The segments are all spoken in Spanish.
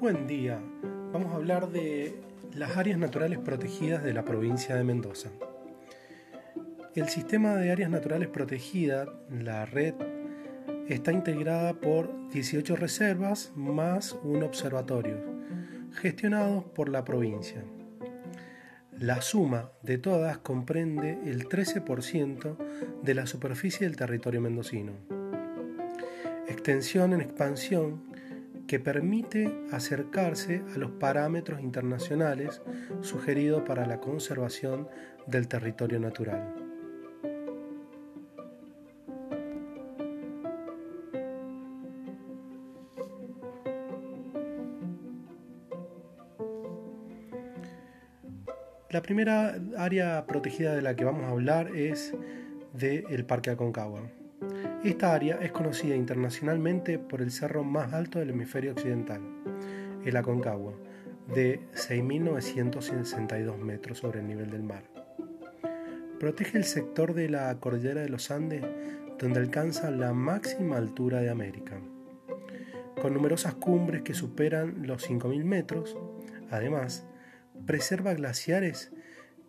Buen día, vamos a hablar de las áreas naturales protegidas de la provincia de Mendoza. El sistema de áreas naturales protegidas, la red, está integrada por 18 reservas más un observatorio, gestionados por la provincia. La suma de todas comprende el 13% de la superficie del territorio mendocino. Extensión en expansión que permite acercarse a los parámetros internacionales sugeridos para la conservación del territorio natural. La primera área protegida de la que vamos a hablar es del Parque Aconcagua. Esta área es conocida internacionalmente por el cerro más alto del hemisferio occidental, el Aconcagua, de 6.962 metros sobre el nivel del mar. Protege el sector de la cordillera de los Andes, donde alcanza la máxima altura de América. Con numerosas cumbres que superan los 5.000 metros, además, preserva glaciares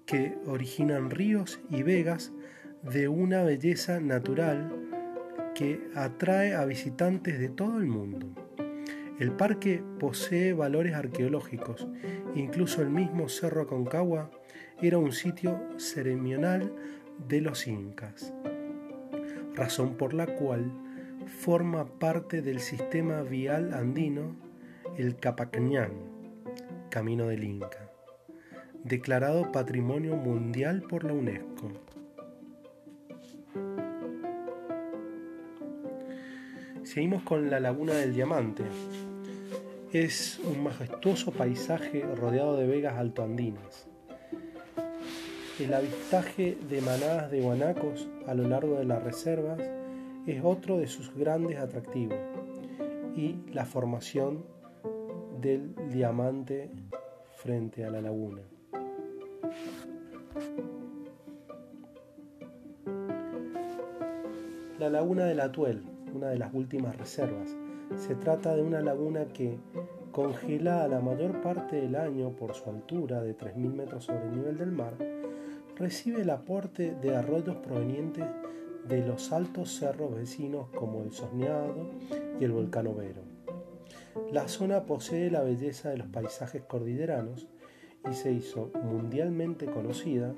que originan ríos y vegas de una belleza natural que atrae a visitantes de todo el mundo. El parque posee valores arqueológicos, incluso el mismo Cerro Aconcagua era un sitio ceremonial de los incas, razón por la cual forma parte del sistema vial andino el Capacñán, Camino del Inca, declarado Patrimonio Mundial por la UNESCO. Seguimos con la Laguna del Diamante. Es un majestuoso paisaje rodeado de vegas altoandinas. El avistaje de manadas de guanacos a lo largo de las reservas es otro de sus grandes atractivos y la formación del diamante frente a la laguna. La laguna del Atuel una de las últimas reservas. Se trata de una laguna que, congelada la mayor parte del año por su altura de 3.000 metros sobre el nivel del mar, recibe el aporte de arroyos provenientes de los altos cerros vecinos como el Sosneado y el Volcán Overo. La zona posee la belleza de los paisajes cordilleranos y se hizo mundialmente conocida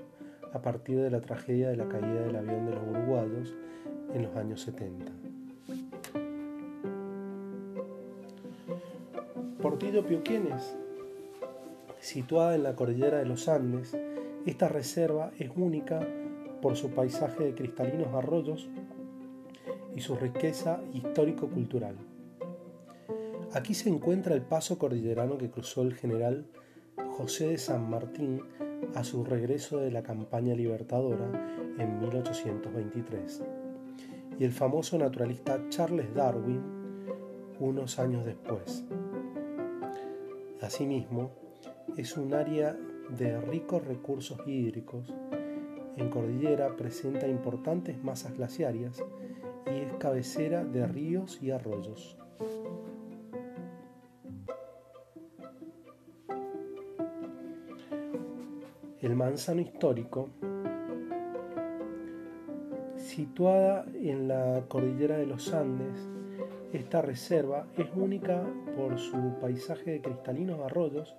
a partir de la tragedia de la caída del avión de los uruguayos en los años 70. Portillo Pioquienes, situada en la cordillera de los Andes, esta reserva es única por su paisaje de cristalinos arroyos y su riqueza histórico-cultural. Aquí se encuentra el paso cordillerano que cruzó el general José de San Martín a su regreso de la campaña libertadora en 1823 y el famoso naturalista Charles Darwin unos años después. Asimismo, es un área de ricos recursos hídricos. En cordillera presenta importantes masas glaciarias y es cabecera de ríos y arroyos. El manzano histórico, situada en la cordillera de los Andes, esta reserva es única por su paisaje de cristalinos arroyos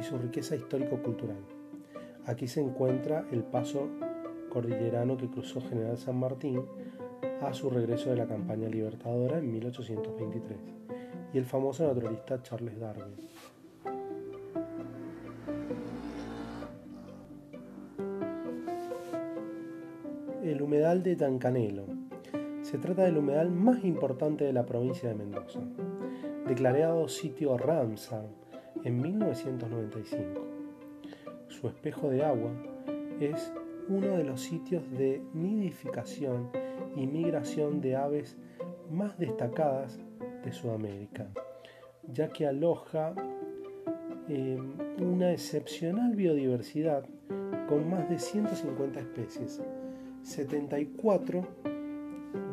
y su riqueza histórico-cultural. Aquí se encuentra el paso cordillerano que cruzó General San Martín a su regreso de la campaña libertadora en 1823 y el famoso naturalista Charles Darwin. El humedal de Tancanelo se trata del humedal más importante de la provincia de Mendoza, declarado sitio Ramsar en 1995. Su espejo de agua es uno de los sitios de nidificación y migración de aves más destacadas de Sudamérica, ya que aloja em, una excepcional biodiversidad con más de 150 especies, 74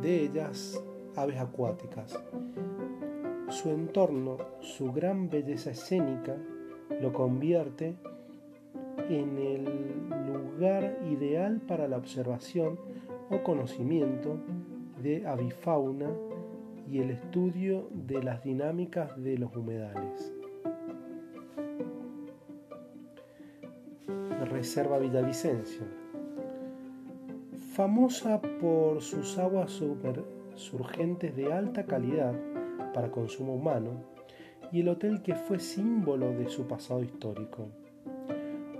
de ellas aves acuáticas. Su entorno, su gran belleza escénica, lo convierte en el lugar ideal para la observación o conocimiento de avifauna y el estudio de las dinámicas de los humedales. Reserva Villavicencio. Famosa por sus aguas surgentes de alta calidad para consumo humano y el hotel que fue símbolo de su pasado histórico.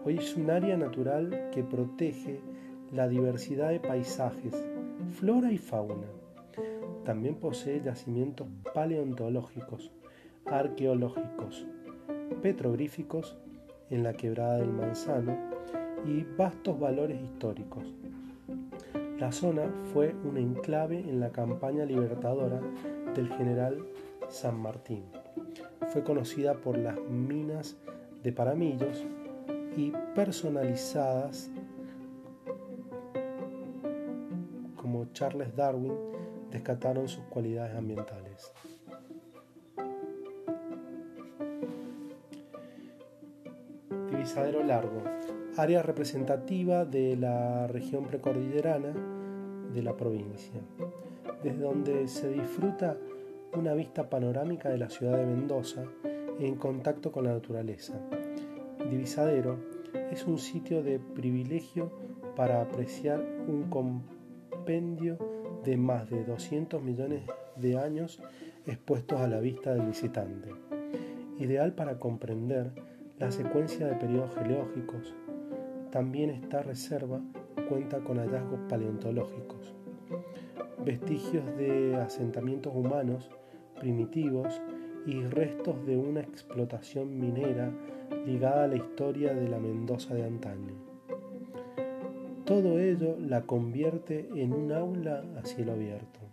Hoy es un área natural que protege la diversidad de paisajes, flora y fauna. También posee yacimientos paleontológicos, arqueológicos, petrográficos en la quebrada del Manzano y vastos valores históricos. La zona fue un enclave en la campaña libertadora del general San Martín. Fue conocida por las minas de Paramillos y personalizadas como Charles Darwin descataron sus cualidades ambientales. Divisadero largo, área representativa de la región precordillerana de la provincia, desde donde se disfruta una vista panorámica de la ciudad de Mendoza en contacto con la naturaleza Divisadero es un sitio de privilegio para apreciar un compendio de más de 200 millones de años expuestos a la vista del visitante, ideal para comprender la secuencia de periodos geológicos. También esta reserva cuenta con hallazgos paleontológicos, vestigios de asentamientos humanos primitivos y restos de una explotación minera ligada a la historia de la Mendoza de antaño. Todo ello la convierte en un aula a cielo abierto.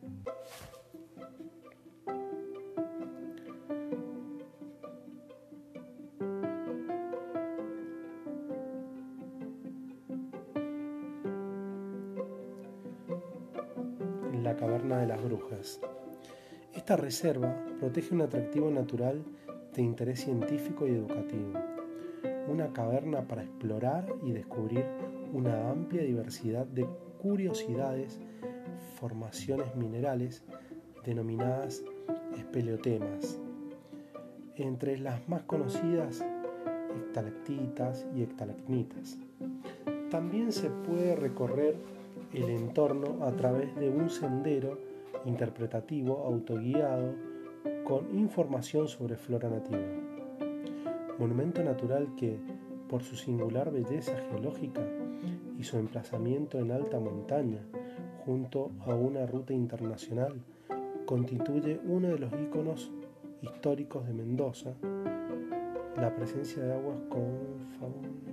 La caverna de las brujas. Esta reserva protege un atractivo natural de interés científico y educativo, una caverna para explorar y descubrir una amplia diversidad de curiosidades, formaciones minerales denominadas espeleotemas. Entre las más conocidas, estalactitas y estalagmitas. También se puede recorrer el entorno a través de un sendero interpretativo autoguiado con información sobre flora nativa. Monumento natural que, por su singular belleza geológica y su emplazamiento en alta montaña, junto a una ruta internacional, constituye uno de los iconos históricos de Mendoza, la presencia de aguas con fauna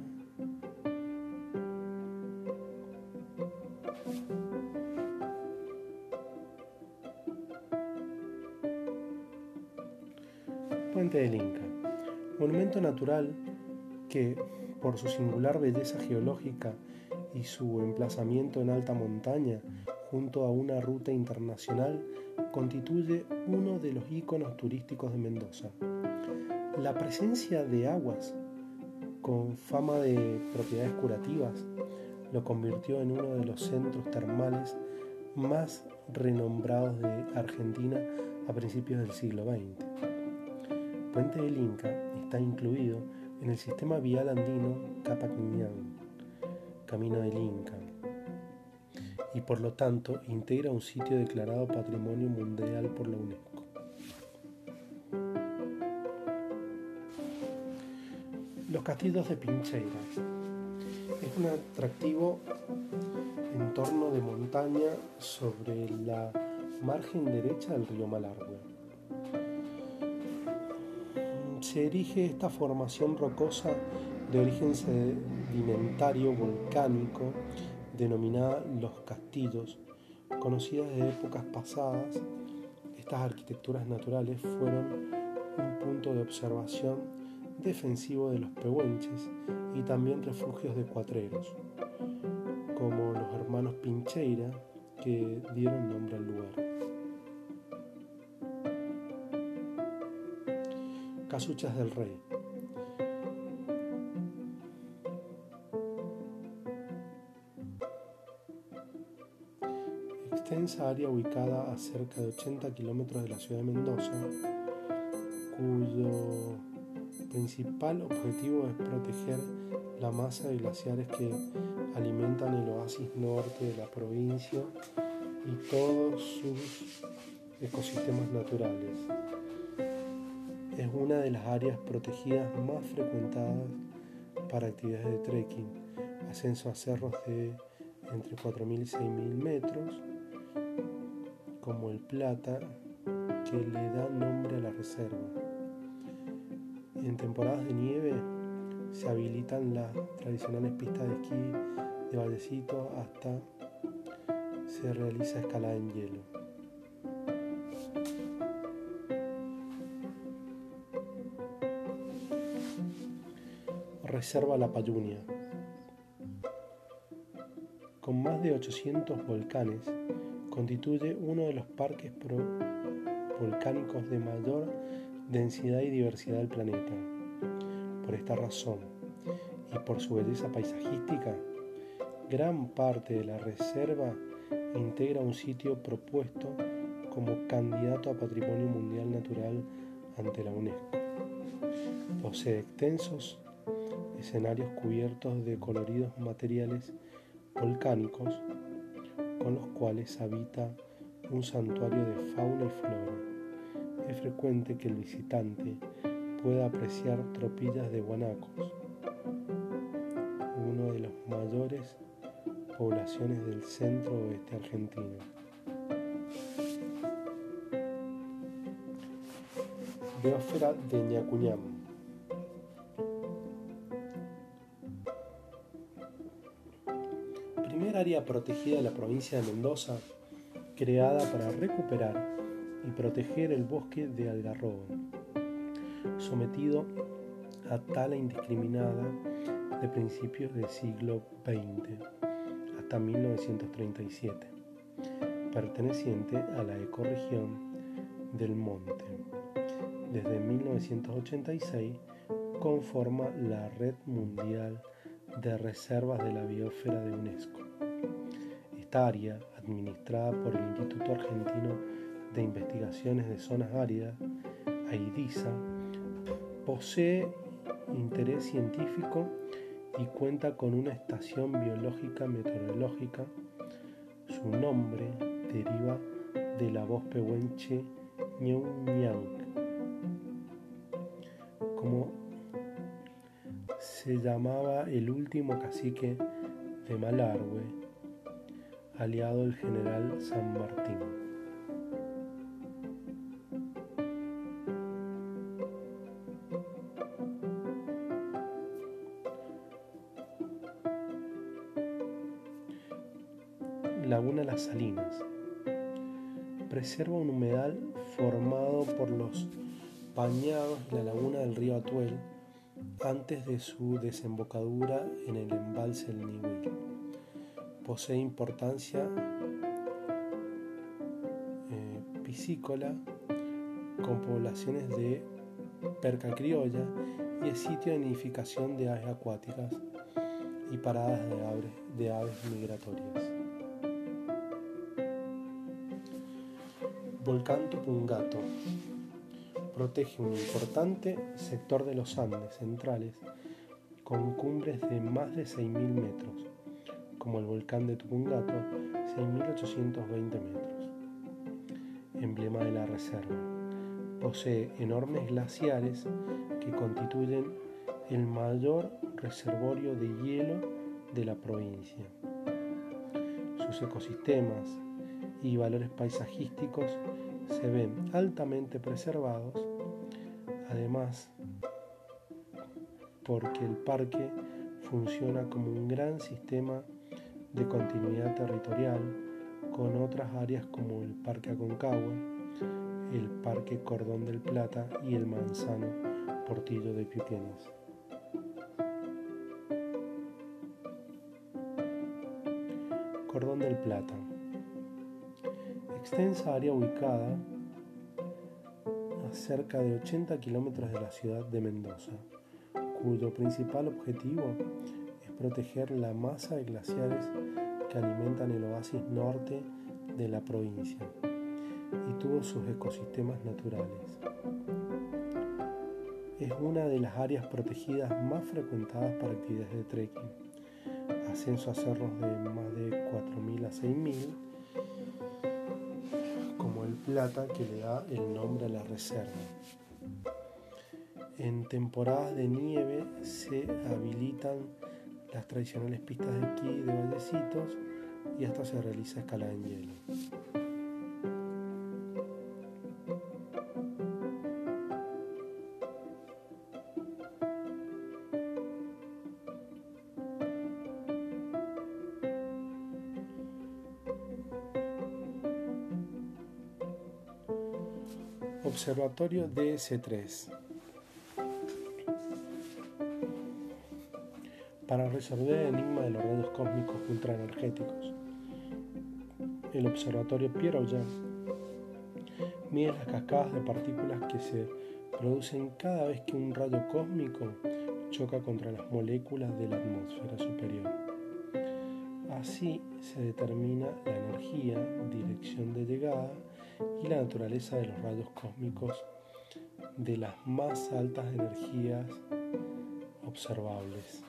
Del Inca, monumento natural que, por su singular belleza geológica y su emplazamiento en alta montaña junto a una ruta internacional, constituye uno de los íconos turísticos de Mendoza. La presencia de aguas con fama de propiedades curativas lo convirtió en uno de los centros termales más renombrados de Argentina a principios del siglo XX. Puente del Inca está incluido en el sistema vial andino Capaquiñán, Camino del Inca, y por lo tanto integra un sitio declarado Patrimonio Mundial por la UNESCO. Los castillos de Pincheira es un atractivo entorno de montaña sobre la margen derecha del río Malargüe se erige esta formación rocosa de origen sedimentario volcánico denominada Los Castillos, conocida de épocas pasadas. Estas arquitecturas naturales fueron un punto de observación defensivo de los pehuenches y también refugios de cuatreros, como los hermanos Pincheira, que dieron nombre al lugar. Del Rey. Extensa área ubicada a cerca de 80 kilómetros de la ciudad de Mendoza, cuyo principal objetivo es proteger la masa de glaciares que alimentan el oasis norte de la provincia y todos sus ecosistemas naturales. Es una de las áreas protegidas más frecuentadas para actividades de trekking, ascenso a cerros de entre 4.000 y 6.000 metros, como el Plata, que le da nombre a la reserva. En temporadas de nieve se habilitan las tradicionales pistas de esquí de Vallecito hasta se realiza escalada en hielo. Reserva La Payunia. Con más de 800 volcanes, constituye uno de los parques volcánicos de mayor densidad y diversidad del planeta. Por esta razón y por su belleza paisajística, gran parte de la reserva integra un sitio propuesto como candidato a Patrimonio Mundial Natural ante la UNESCO. Posee extensos escenarios cubiertos de coloridos materiales volcánicos con los cuales habita un santuario de fauna y flora es frecuente que el visitante pueda apreciar tropillas de guanacos, uno de los mayores poblaciones del centro oeste argentino. Biosfera de Ñacuñam. Protegida de la provincia de Mendoza, creada para recuperar y proteger el bosque de algarrobo, sometido a tala indiscriminada de principios del siglo XX hasta 1937, perteneciente a la ecorregión del Monte. Desde 1986 conforma la Red Mundial de Reservas de la Biosfera de UNESCO. Administrada por el Instituto Argentino de Investigaciones de Zonas Áridas, AIDISA, posee interés científico y cuenta con una estación biológica meteorológica. Su nombre deriva de la voz pehuenche Ñauñang, como se llamaba el último cacique de Malargüe, aliado del general San Martín. Laguna Las Salinas. Preserva un humedal formado por los bañados de la laguna del río Atuel antes de su desembocadura en el embalse del Niwil. Posee importancia eh, piscícola con poblaciones de perca criolla y es sitio de nidificación de aves acuáticas y paradas de aves, de aves migratorias. Volcán Tupungato protege un importante sector de los Andes centrales con cumbres de más de 6.000 metros, como el volcán de Tupungato, 6.820 metros. Emblema de la reserva. Posee enormes glaciares que constituyen el mayor reservorio de hielo de la provincia. Sus ecosistemas y valores paisajísticos se ven altamente preservados, además porque el parque funciona como un gran sistema de continuidad territorial con otras áreas como el Parque Aconcagua, el Parque Cordón del Plata y el Manzano Portillo de Piuquenes. Cordón del Plata. Extensa área ubicada a cerca de 80 kilómetros de la ciudad de Mendoza, cuyo principal objetivo es proteger la masa de glaciares que alimentan el oasis norte de la provincia y todos sus ecosistemas naturales. Es una de las áreas protegidas más frecuentadas para actividades de trekking. Ascenso a cerros de más de 4.000 a 6.000, como el Plata que le da el nombre a la reserva. En temporadas de nieve se habilitan las tradicionales pistas de esquí de vallecitos y hasta se realiza escalada en hielo. Observatorio DS3 para resolver el enigma de los rayos cósmicos ultraenergéticos. El observatorio Pierre Auger mide las cascadas de partículas que se producen cada vez que un rayo cósmico choca contra las moléculas de la atmósfera superior. Así se determina la energía, dirección de llegada y la naturaleza de los rayos cósmicos de las más altas energías observables.